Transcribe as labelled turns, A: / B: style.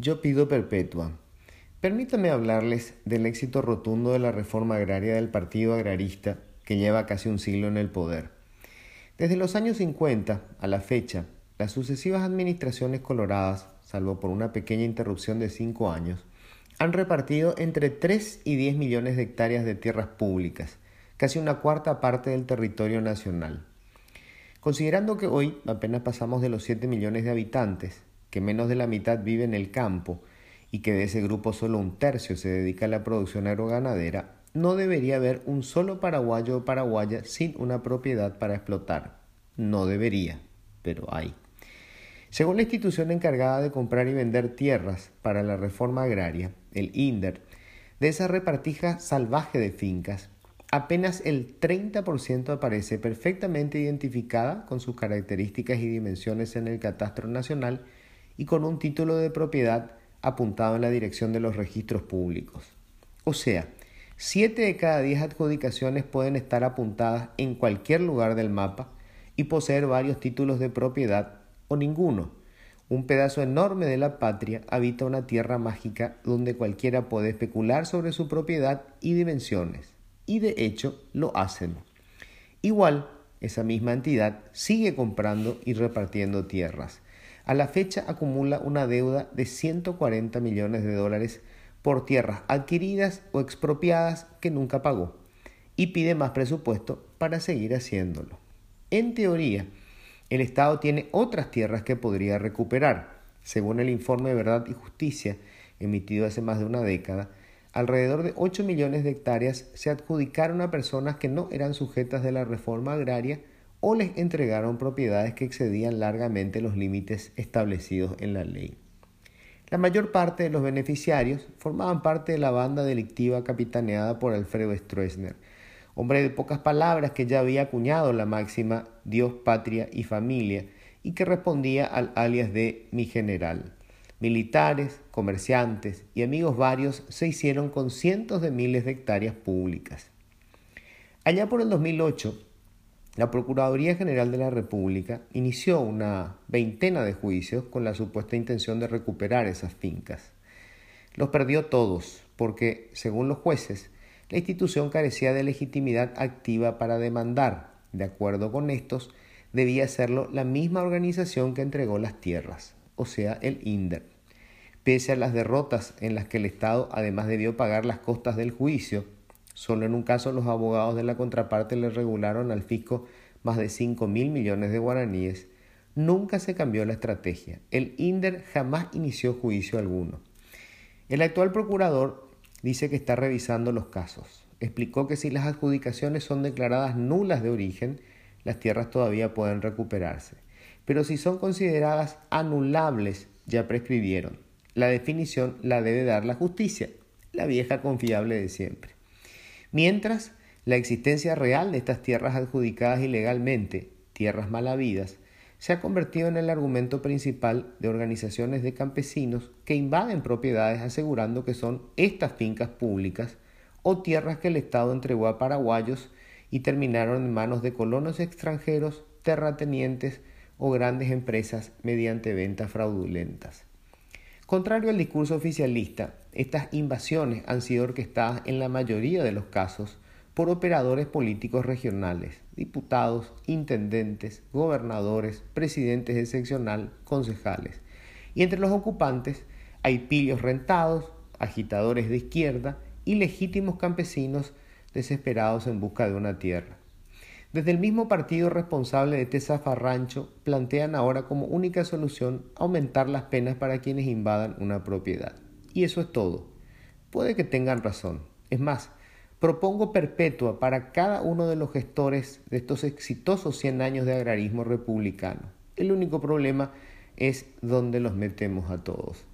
A: Yo pido perpetua. Permítame hablarles del éxito rotundo de la reforma agraria del Partido Agrarista que lleva casi un siglo en el poder. Desde los años 50 a la fecha, las sucesivas administraciones coloradas, salvo por una pequeña interrupción de cinco años, han repartido entre 3 y 10 millones de hectáreas de tierras públicas, casi una cuarta parte del territorio nacional. Considerando que hoy apenas pasamos de los 7 millones de habitantes, que menos de la mitad vive en el campo y que de ese grupo solo un tercio se dedica a la producción agroganadera, no debería haber un solo paraguayo o paraguaya sin una propiedad para explotar. No debería, pero hay. Según la institución encargada de comprar y vender tierras para la reforma agraria, el INDER, de esa repartija salvaje de fincas, apenas el 30% aparece perfectamente identificada con sus características y dimensiones en el catastro nacional y con un título de propiedad apuntado en la dirección de los registros públicos. O sea, 7 de cada 10 adjudicaciones pueden estar apuntadas en cualquier lugar del mapa y poseer varios títulos de propiedad o ninguno. Un pedazo enorme de la patria habita una tierra mágica donde cualquiera puede especular sobre su propiedad y dimensiones, y de hecho lo hacen. Igual, esa misma entidad sigue comprando y repartiendo tierras. A la fecha acumula una deuda de 140 millones de dólares por tierras adquiridas o expropiadas que nunca pagó y pide más presupuesto para seguir haciéndolo. En teoría, el Estado tiene otras tierras que podría recuperar. Según el informe de Verdad y Justicia, emitido hace más de una década, alrededor de 8 millones de hectáreas se adjudicaron a personas que no eran sujetas de la reforma agraria o les entregaron propiedades que excedían largamente los límites establecidos en la ley. La mayor parte de los beneficiarios formaban parte de la banda delictiva capitaneada por Alfredo Stroessner, hombre de pocas palabras que ya había acuñado la máxima Dios, patria y familia y que respondía al alias de mi general. Militares, comerciantes y amigos varios se hicieron con cientos de miles de hectáreas públicas. Allá por el 2008, la Procuraduría General de la República inició una veintena de juicios con la supuesta intención de recuperar esas fincas. Los perdió todos porque, según los jueces, la institución carecía de legitimidad activa para demandar. De acuerdo con estos, debía hacerlo la misma organización que entregó las tierras, o sea, el INDER. Pese a las derrotas en las que el Estado además debió pagar las costas del juicio, solo en un caso los abogados de la contraparte le regularon al fisco más de 5 mil millones de guaraníes, nunca se cambió la estrategia. El INDER jamás inició juicio alguno. El actual procurador dice que está revisando los casos. Explicó que si las adjudicaciones son declaradas nulas de origen, las tierras todavía pueden recuperarse. Pero si son consideradas anulables, ya prescribieron. La definición la debe dar la justicia, la vieja confiable de siempre. Mientras, la existencia real de estas tierras adjudicadas ilegalmente, tierras mal habidas, se ha convertido en el argumento principal de organizaciones de campesinos que invaden propiedades asegurando que son estas fincas públicas o tierras que el Estado entregó a paraguayos y terminaron en manos de colonos extranjeros, terratenientes o grandes empresas mediante ventas fraudulentas. Contrario al discurso oficialista, estas invasiones han sido orquestadas en la mayoría de los casos por operadores políticos regionales, diputados, intendentes, gobernadores, presidentes de seccional, concejales. Y entre los ocupantes hay pillos rentados, agitadores de izquierda y legítimos campesinos desesperados en busca de una tierra. Desde el mismo partido responsable de este zafarrancho plantean ahora como única solución aumentar las penas para quienes invadan una propiedad. Y eso es todo. Puede que tengan razón. Es más, Propongo perpetua para cada uno de los gestores de estos exitosos 100 años de agrarismo republicano. El único problema es dónde los metemos a todos.